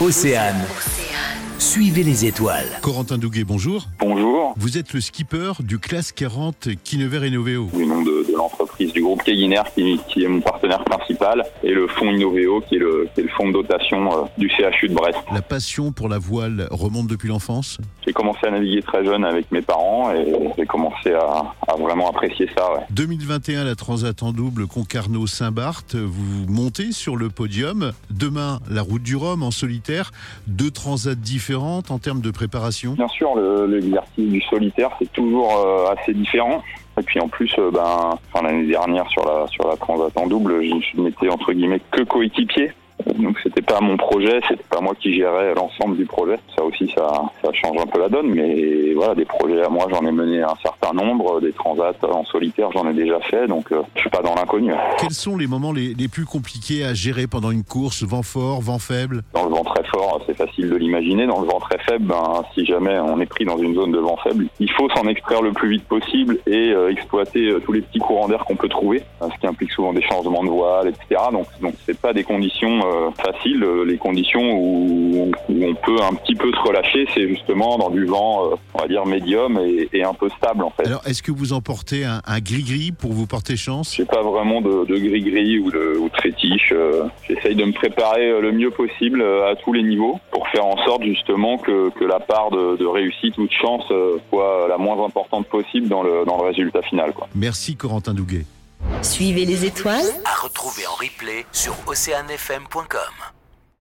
Océane. Suivez les étoiles. Corentin Douguet, bonjour. Bonjour. Vous êtes le skipper du classe 40 Kinever Innoveo. Du nom de, de l'entreprise du groupe Keguiner qui, qui est mon partenaire principal et le fonds Innoveo qui est le, qui est le fonds de dotation euh, du CHU de Brest. La passion pour la voile remonte depuis l'enfance? J'ai commencé à naviguer très jeune avec mes parents et j'ai commencé à, à vraiment apprécier ça. ouais. 2021, la Transat en double Concarneau-Saint-Barth, vous montez sur le podium. Demain, la route du Rhum en solitaire. Deux transats différentes en termes de préparation? Bien sûr, le- l'exercice du solitaire c'est toujours euh, assez différent. Et puis en plus, euh, ben, l'année dernière sur la sur la transat en double, je n'étais entre guillemets que coéquipier. Donc c'était pas mon projet, c'était pas moi qui gérais l'ensemble du projet. Ça aussi, ça, ça change un peu la donne. Mais voilà, des projets à moi, j'en ai mené un certain nombre. Des transats en solitaire, j'en ai déjà fait. Donc euh, je suis pas dans l'inconnu. Quels sont les moments les, les plus compliqués à gérer pendant une course? Vent fort, vent faible? Dans le vent très fort, c'est facile de l'imaginer. Dans le vent très faible, ben, si jamais on est pris dans une zone de vent faible, il faut s'en extraire le plus vite possible et euh, exploiter euh, tous les petits courants d'air qu'on peut trouver, hein, ce qui implique souvent des changements de voile, etc. Donc, donc c'est pas des conditions faciles. Euh, Les conditions où, où on peut un petit peu se relâcher, c'est justement dans du vent, euh, on va dire médium et, et un peu stable en fait. Alors, est-ce que vous emportez un un gris-gris pour vous porter chance? J'ai pas vraiment de, de gris-gris ou de, ou de fétiche. euh, J'essaye de me préparer le mieux possible à tous les niveaux pour faire en sorte justement que, que la part de, de réussite ou de chance soit la moins importante possible dans le, dans le résultat final. Quoi. Merci Corentin Douguet. Suivez les étoiles À retrouver en replay sur oceanfm.com.